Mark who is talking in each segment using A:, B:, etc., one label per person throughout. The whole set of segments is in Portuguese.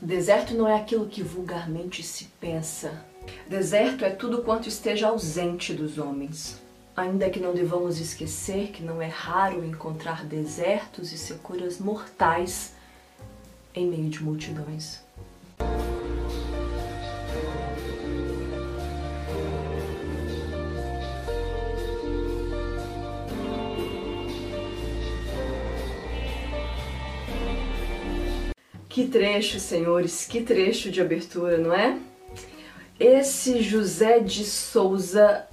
A: Deserto não é aquilo que vulgarmente se pensa. Deserto é tudo quanto esteja ausente dos homens. Ainda que não devamos esquecer que não é raro encontrar desertos e securas mortais em meio de multidões. Que trecho, senhores, que trecho de abertura, não é? Esse José de Souza.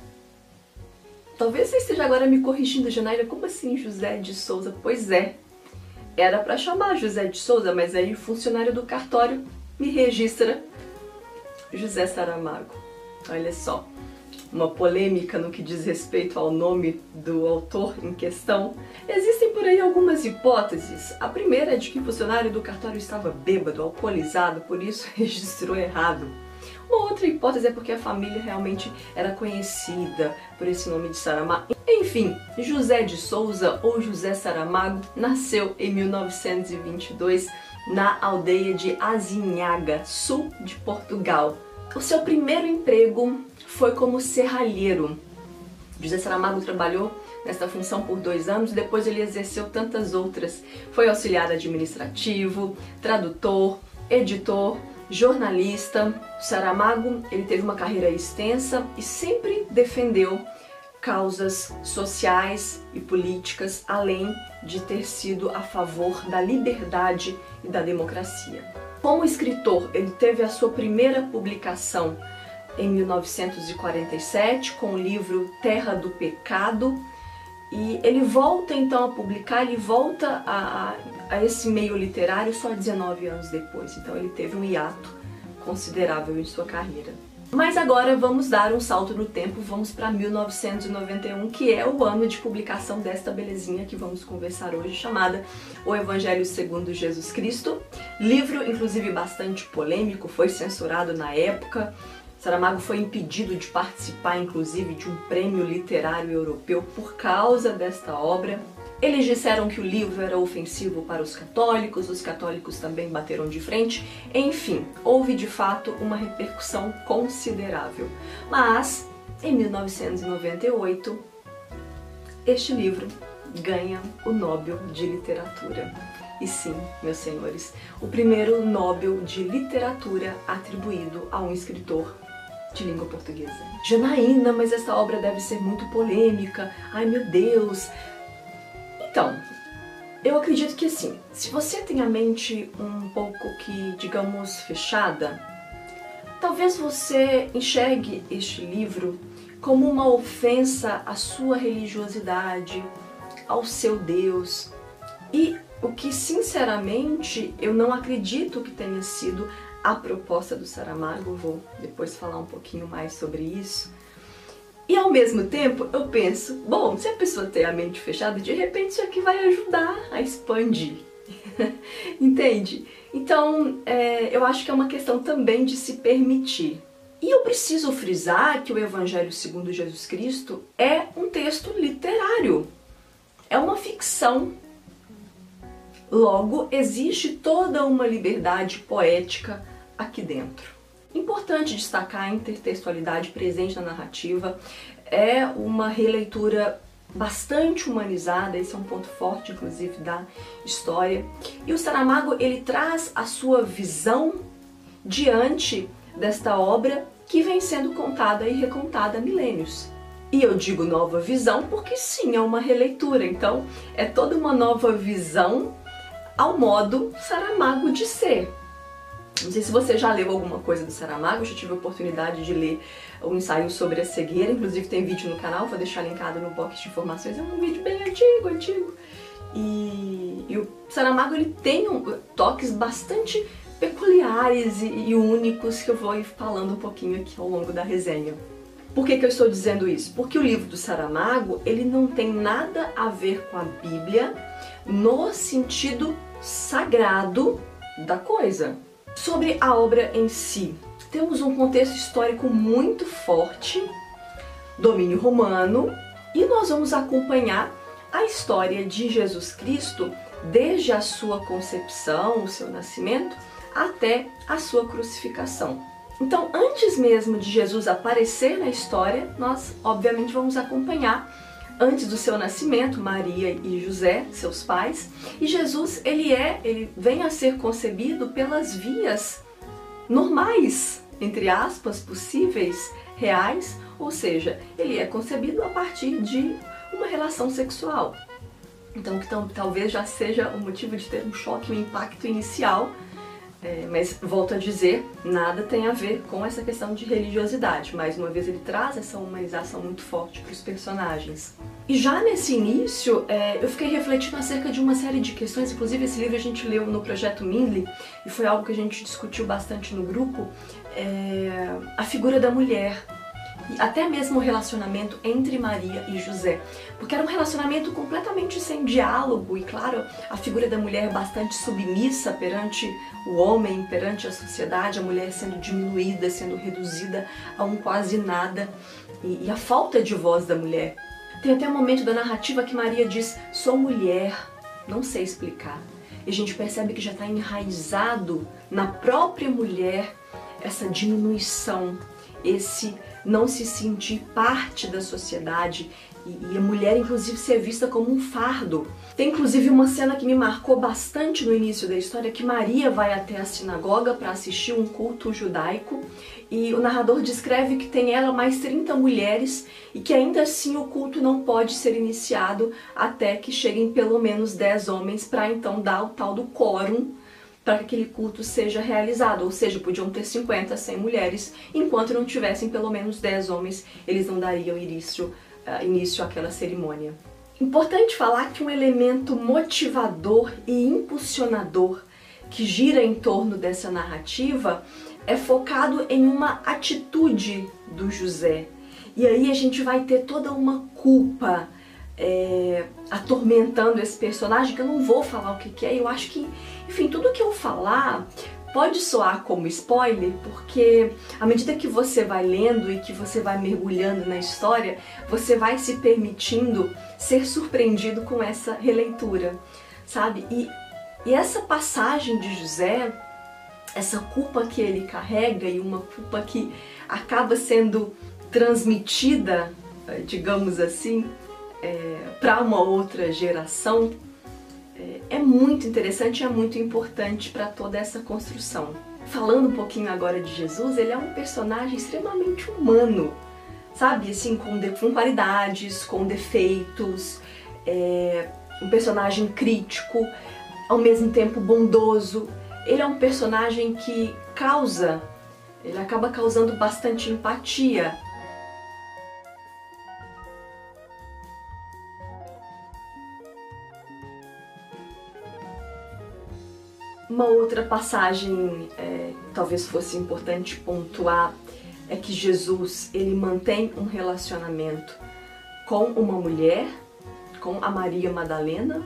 A: Talvez você esteja agora me corrigindo, Janaína. Como assim José de Souza? Pois é. Era para chamar José de Souza, mas aí o funcionário do cartório me registra José Saramago. Olha só uma polêmica no que diz respeito ao nome do autor em questão. Existem por aí algumas hipóteses. A primeira é de que o funcionário do cartório estava bêbado, alcoolizado, por isso registrou errado. Uma outra hipótese é porque a família realmente era conhecida por esse nome de Saramago. Enfim, José de Souza ou José Saramago nasceu em 1922 na aldeia de Azinhaga, sul de Portugal. O seu primeiro emprego foi como serralheiro. José Saramago trabalhou nesta função por dois anos e depois ele exerceu tantas outras. Foi auxiliar administrativo, tradutor, editor, jornalista. Saramago ele teve uma carreira extensa e sempre defendeu causas sociais e políticas, além de ter sido a favor da liberdade e da democracia. Como escritor, ele teve a sua primeira publicação em 1947 com o livro Terra do Pecado e ele volta então a publicar, ele volta a, a, a esse meio literário só 19 anos depois, então ele teve um hiato considerável em sua carreira. Mas agora vamos dar um salto no tempo, vamos para 1991, que é o ano de publicação desta belezinha que vamos conversar hoje, chamada O Evangelho segundo Jesus Cristo. Livro, inclusive, bastante polêmico, foi censurado na época. Saramago foi impedido de participar, inclusive, de um prêmio literário europeu por causa desta obra. Eles disseram que o livro era ofensivo para os católicos, os católicos também bateram de frente. Enfim, houve de fato uma repercussão considerável. Mas, em 1998, este livro ganha o Nobel de Literatura. E sim, meus senhores, o primeiro Nobel de Literatura atribuído a um escritor de língua portuguesa. Janaína, mas essa obra deve ser muito polêmica. Ai meu Deus. Então, eu acredito que assim, se você tem a mente um pouco que, digamos, fechada, talvez você enxergue este livro como uma ofensa à sua religiosidade, ao seu Deus. E o que, sinceramente, eu não acredito que tenha sido a proposta do Saramago, vou depois falar um pouquinho mais sobre isso. E ao mesmo tempo eu penso, bom, se a pessoa tem a mente fechada, de repente isso aqui vai ajudar a expandir. Entende? Então é, eu acho que é uma questão também de se permitir. E eu preciso frisar que o Evangelho segundo Jesus Cristo é um texto literário, é uma ficção. Logo, existe toda uma liberdade poética aqui dentro. Importante destacar a intertextualidade presente na narrativa, é uma releitura bastante humanizada, esse é um ponto forte inclusive da história. E o Saramago, ele traz a sua visão diante desta obra que vem sendo contada e recontada há milênios. E eu digo nova visão porque sim, é uma releitura, então é toda uma nova visão ao modo Saramago de ser. Não sei se você já leu alguma coisa do Saramago, eu já tive a oportunidade de ler um ensaio sobre a cegueira, inclusive tem vídeo no canal, vou deixar linkado no box de informações, é um vídeo bem antigo, antigo. E, e o Saramago ele tem um, toques bastante peculiares e, e, únicos que eu vou falando um pouquinho aqui ao longo da resenha. Por que, que eu estou dizendo isso? Porque o livro do Saramago ele não tem nada a ver com a Bíblia no sentido sagrado da coisa. Sobre a obra em si, temos um contexto histórico muito forte, domínio romano, e nós vamos acompanhar a história de Jesus Cristo desde a sua concepção, o seu nascimento, até a sua crucificação. Então, antes mesmo de Jesus aparecer na história, nós obviamente vamos acompanhar antes do seu nascimento, Maria e José, seus pais, e Jesus, ele é, ele vem a ser concebido pelas vias normais, entre aspas, possíveis, reais, ou seja, ele é concebido a partir de uma relação sexual. Então, que talvez já seja o motivo de ter um choque, um impacto inicial é, mas volto a dizer, nada tem a ver com essa questão de religiosidade. Mais uma vez ele traz essa humanização muito forte para os personagens. E já nesse início, é, eu fiquei refletindo acerca de uma série de questões, inclusive esse livro a gente leu no projeto Mindley, e foi algo que a gente discutiu bastante no grupo, é, a figura da mulher até mesmo o relacionamento entre Maria e José, porque era um relacionamento completamente sem diálogo e, claro, a figura da mulher bastante submissa perante o homem, perante a sociedade, a mulher sendo diminuída, sendo reduzida a um quase nada e, e a falta de voz da mulher. Tem até um momento da narrativa que Maria diz: Sou mulher, não sei explicar. E a gente percebe que já está enraizado na própria mulher essa diminuição, esse não se sentir parte da sociedade e, a mulher, inclusive, ser vista como um fardo. Tem inclusive uma cena que me marcou bastante no início da história, que Maria vai até a sinagoga para assistir um culto judaico e o narrador descreve que tem ela mais 30 mulheres e que ainda assim o culto não pode ser iniciado até que cheguem pelo menos 10 homens para então dar o tal do quórum para que aquele culto seja realizado, ou seja, podiam ter 50, 100 mulheres, enquanto não tivessem pelo menos 10 homens, eles não dariam início, uh, início àquela cerimônia. Importante falar que um elemento motivador e impulsionador que gira em torno dessa narrativa é focado em uma atitude do José. E aí a gente vai ter toda uma culpa é, atormentando esse personagem, que eu não vou falar o que, que é, eu acho que enfim, tudo que eu falar pode soar como spoiler, porque à medida que você vai lendo e que você vai mergulhando na história, você vai se permitindo ser surpreendido com essa releitura, sabe? E, e essa passagem de José, essa culpa que ele carrega e uma culpa que acaba sendo transmitida, digamos assim, é, para uma outra geração, é muito interessante e é muito importante para toda essa construção. Falando um pouquinho agora de Jesus, ele é um personagem extremamente humano, sabe? Assim, com, de, com qualidades, com defeitos, é, um personagem crítico, ao mesmo tempo bondoso. Ele é um personagem que causa, ele acaba causando bastante empatia Uma outra passagem, é, talvez fosse importante pontuar, é que Jesus ele mantém um relacionamento com uma mulher, com a Maria Madalena,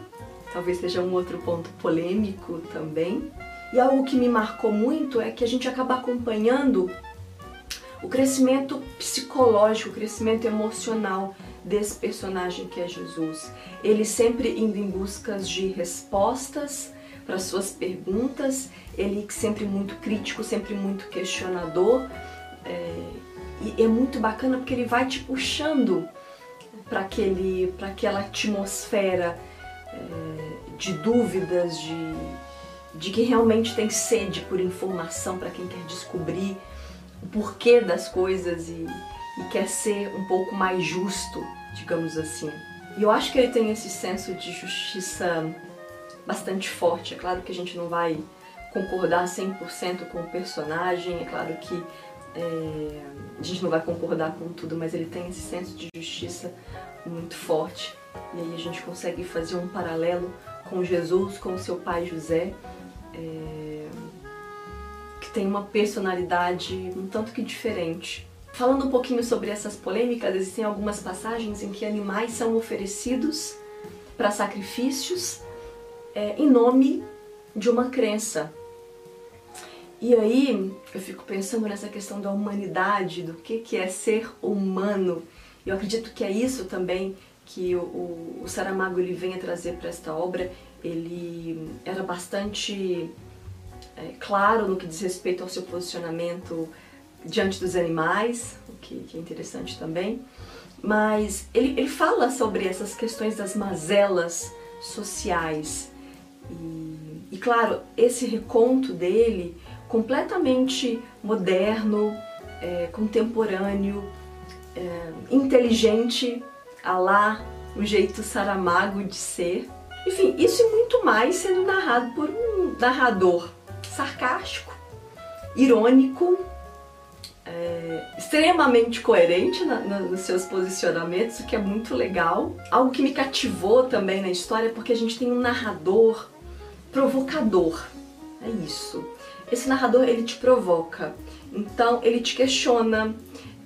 A: talvez seja um outro ponto polêmico também. E algo que me marcou muito é que a gente acaba acompanhando o crescimento psicológico, o crescimento emocional desse personagem que é Jesus. Ele sempre indo em busca de respostas para suas perguntas, ele sempre muito crítico, sempre muito questionador. É, e é muito bacana porque ele vai te puxando para aquele para aquela atmosfera é, de dúvidas, de, de que realmente tem sede por informação para quem quer descobrir o porquê das coisas e, e quer ser um pouco mais justo, digamos assim. E eu acho que ele tem esse senso de justiça bastante forte. É claro que a gente não vai concordar 100% com o personagem, é claro que é, a gente não vai concordar com tudo, mas ele tem esse senso de justiça muito forte. E aí a gente consegue fazer um paralelo com Jesus, com o seu pai José, é, que tem uma personalidade um tanto que diferente. Falando um pouquinho sobre essas polêmicas, existem algumas passagens em que animais são oferecidos para sacrifícios é, em nome de uma crença. E aí eu fico pensando nessa questão da humanidade, do que, que é ser humano. Eu acredito que é isso também que o, o, Saramago ele vem a trazer para esta obra. Ele era bastante é, claro no que diz respeito ao seu posicionamento diante dos animais, o que, que é interessante também. Mas ele, ele fala sobre essas questões das mazelas sociais. E, e claro, esse reconto dele, completamente moderno, é, contemporâneo, é, inteligente, a lá o jeito Saramago de ser. Enfim, isso e muito mais sendo narrado por um narrador sarcástico, irônico, é, extremamente coerente na, na, nos seus posicionamentos, o que é muito legal. Algo que me cativou também na história porque a gente tem um narrador provocador. É isso. Esse narrador ele te provoca, então ele te questiona,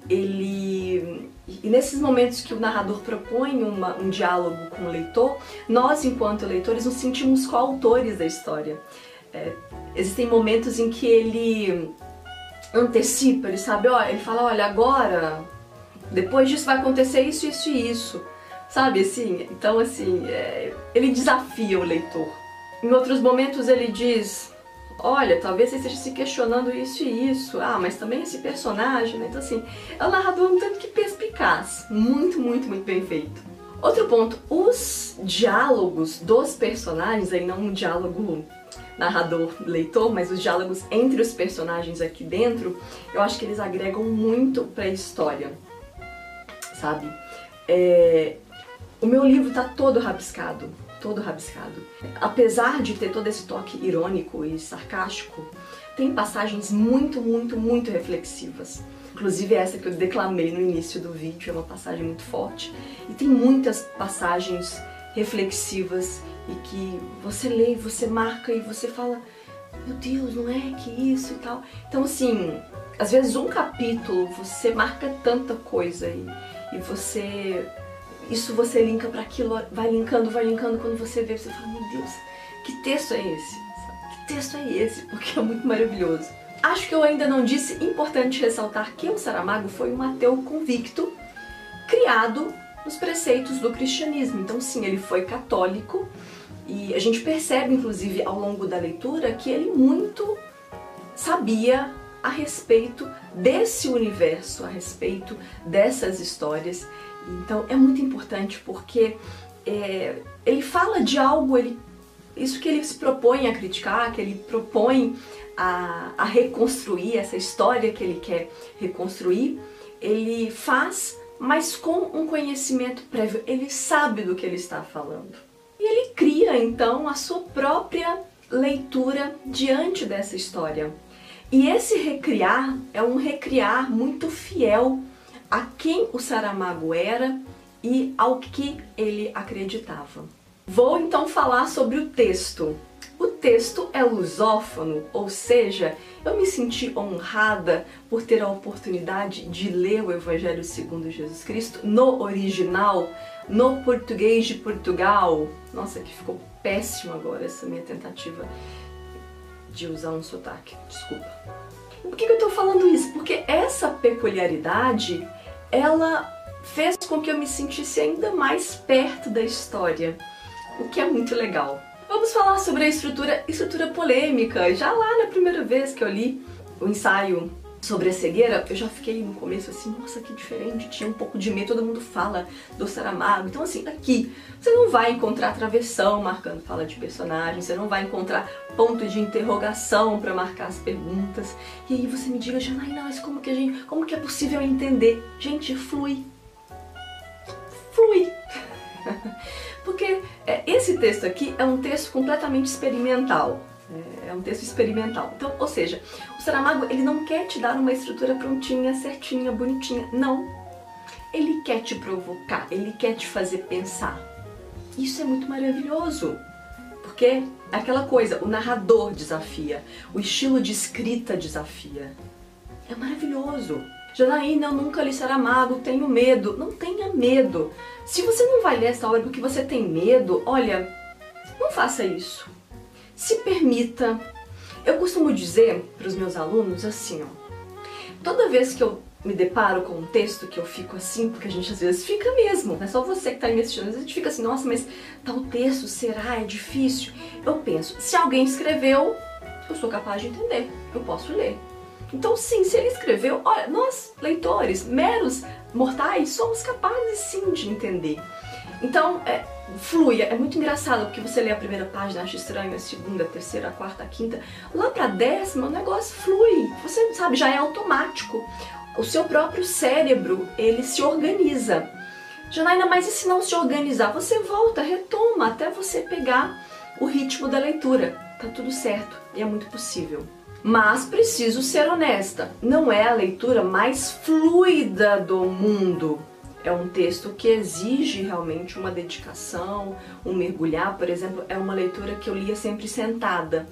A: ele e nesses momentos que o narrador propõe uma, um diálogo com o leitor, nós, enquanto leitores, nos sentimos coautores da história. É, existem momentos em que ele antecipa, ele sabe, ó, ele fala, olha, agora, depois disso vai acontecer isso, isso e isso, sabe, assim, então assim, é, ele desafia o leitor. Em outros momentos ele diz, olha, talvez você esteja se questionando isso e isso, ah, mas também esse personagem, né? então assim, é um narrador um tanto que perspicaz, muito, muito, muito bem feito. Outro ponto, os diálogos dos personagens, aí não um diálogo narrador-leitor, mas os diálogos entre os personagens aqui dentro, eu acho que eles agregam muito para a história, sabe? É... O meu livro tá todo rabiscado, todo rabiscado. Apesar de ter todo esse toque irônico e sarcástico, tem passagens muito, muito, muito reflexivas. Inclusive essa que eu declamei no início do vídeo é uma passagem muito forte. E tem muitas passagens reflexivas e que você lê, você marca e você fala, meu Deus, não é que isso e tal. Então assim, às vezes um capítulo você marca tanta coisa e, e você isso você linka para aquilo, vai linkando, vai linkando, quando você vê, você fala, meu Deus, que texto é esse? Que texto é esse? Porque é muito maravilhoso. Acho que eu ainda não disse, importante ressaltar que o Saramago foi um ateu convicto, criado nos preceitos do cristianismo. Então sim, ele foi católico, e a gente percebe, inclusive, ao longo da leitura, que ele muito sabia a respeito desse universo, a respeito dessas histórias. Então é muito importante porque é, ele fala de algo, ele, isso que ele se propõe a criticar, que ele propõe a, a reconstruir essa história que ele quer reconstruir, ele faz, mas com um conhecimento prévio, ele sabe do que ele está falando. E ele cria então a sua própria leitura diante dessa história. E esse recriar é um recriar muito fiel a quem o Saramago era e ao que ele acreditava. Vou então falar sobre o texto. O texto é lusófono, ou seja, eu me senti honrada por ter a oportunidade de ler o Evangelho segundo Jesus Cristo no original, no português de Portugal. Nossa, que ficou péssimo agora essa minha tentativa de usar um sotaque, desculpa. Por que, eu estou falando isso? Porque essa peculiaridade, ela fez com que eu me sentisse ainda mais perto da história, o que é muito legal. Vamos falar sobre a estrutura, estrutura polêmica. Já lá na primeira vez que eu li o ensaio sobre a cegueira, eu já fiquei no começo assim, nossa, que diferente, tinha um pouco de medo, todo mundo fala do Saramago. Então assim, aqui você não vai encontrar travessão marcando fala de personagem, você não vai encontrar ponto de interrogação para marcar as perguntas. E aí você me diga, Janai, mas como que a gente, como que é possível entender? Gente, flui. Flui. Porque é, esse texto aqui é um texto completamente experimental. É, é um texto experimental. Então, ou seja, o Saramago ele não quer te dar uma estrutura prontinha, certinha, bonitinha. Não. Ele quer te provocar, ele quer te fazer pensar. Isso é muito maravilhoso. Porque é aquela coisa, o narrador desafia, o estilo de escrita desafia. É maravilhoso. Janaína, eu nunca li Saramago, tenho medo. Não tenha medo. Se você não vai ler essa obra porque você tem medo, olha, não faça isso se permita. Eu costumo dizer para os meus alunos assim, ó, toda vez que eu me deparo com um texto que eu fico assim, porque a gente às vezes fica mesmo, não é só você que está me assistindo, a gente fica assim, nossa, mas tal texto, será? É difícil. Eu penso, se alguém escreveu, eu sou capaz de entender, eu posso ler. Então, sim, se ele escreveu, olha, nós, leitores, meros mortais, somos capazes sim de entender. Então, é, flui, é muito engraçado, porque você lê a primeira página, acha estranho, a segunda, a terceira, a quarta, a quinta, lá pra décima o negócio flui, você sabe, já é automático. O seu próprio cérebro, ele se organiza. Janaína, mas e se não se organizar? Você volta, retoma, até você pegar o ritmo da leitura. Tá tudo certo, e é muito possível. Mas preciso ser honesta, não é a leitura mais fluida do mundo. É um texto que exige realmente uma dedicação, um mergulhar, por exemplo, é uma leitura que eu lia sempre sentada,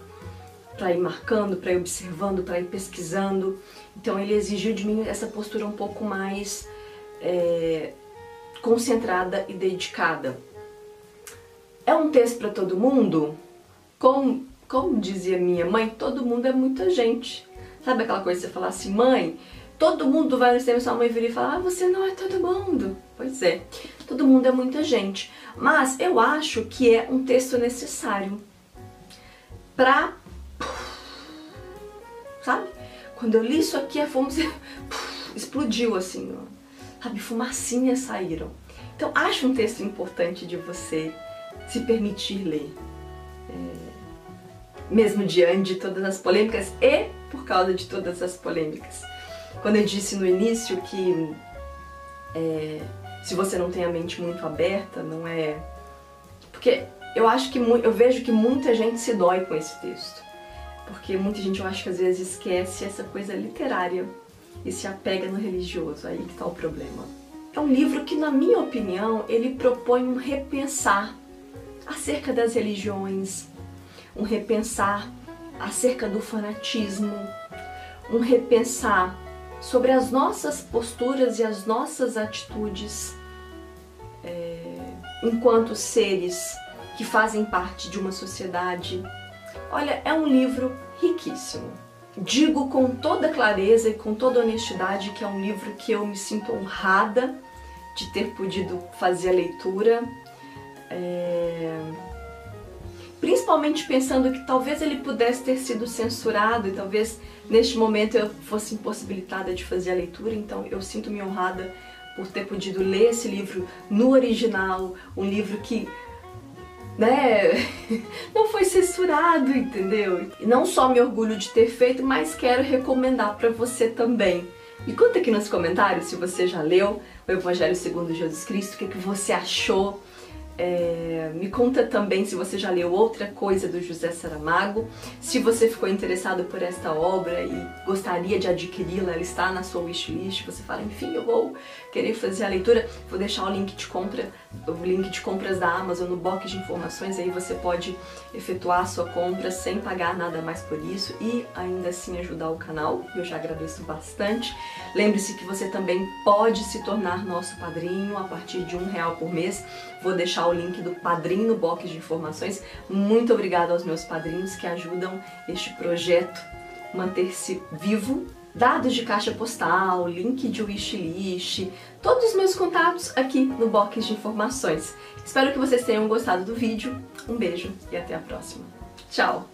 A: para ir marcando, para ir observando, para ir pesquisando. Então ele exigiu de mim essa postura um pouco mais é, concentrada e dedicada. É um texto para todo mundo? Como, como dizia minha mãe, todo mundo é muita gente. Sabe aquela coisa que você fala assim, mãe, todo mundo vai no cinema e sua mãe vira e fala, ah, você não é todo mundo. Pois é, todo mundo é muita gente. Mas eu acho que é um texto necessário para sabe? Quando eu li isso aqui, a fome explodiu assim, ó. sabe? Fumacinhas saíram. Então, acho um texto importante de você se permitir ler. É, mesmo diante de todas as polêmicas e por causa de todas as polêmicas. Quando eu disse no início que é, se você não tem a mente muito aberta, não é. Porque eu acho que eu vejo que muita gente se dói com esse texto. Porque muita gente eu acho que às vezes esquece essa coisa literária e se apega no religioso, aí que tá o problema. É um livro que, na minha opinião, ele propõe um repensar acerca das religiões, um repensar acerca do fanatismo, um repensar sobre as nossas posturas e as nossas atitudes é, enquanto seres que fazem parte de uma sociedade. Olha, é um livro riquíssimo. Digo com toda clareza e com toda honestidade que é um livro que eu me sinto honrada de ter podido fazer a leitura. É... Principalmente pensando que talvez ele pudesse ter sido censurado e talvez neste momento eu fosse impossibilitada de fazer a leitura, então eu sinto-me honrada por ter podido ler esse livro no original, um livro que né, não foi censurado, entendeu? E não só me orgulho de ter feito, mas quero recomendar para você também. Me conta aqui nos comentários se você já leu o Evangelho segundo Jesus Cristo, o que, que você achou é, me conta também se você já leu outra coisa do José Saramago, se você ficou interessado por esta obra e gostaria de adquiri-la, ela está na sua wishlist, você fala, enfim, eu vou querer fazer a leitura, vou deixar o link de compra, o link de compras da Amazon no box de informações, aí você pode efetuar a sua compra sem pagar nada mais por isso e ainda assim ajudar o canal, eu já agradeço bastante. Lembre-se que você também pode se tornar nosso padrinho a partir de um real por mês, vou deixar o link do padrinho no box de informações. Muito obrigada aos meus padrinhos que ajudam este projeto manter-se vivo. Dados de caixa postal, link de wishlist, todos os meus contatos aqui no box de informações. Espero que vocês tenham gostado do vídeo. Um beijo e até a próxima. Tchau!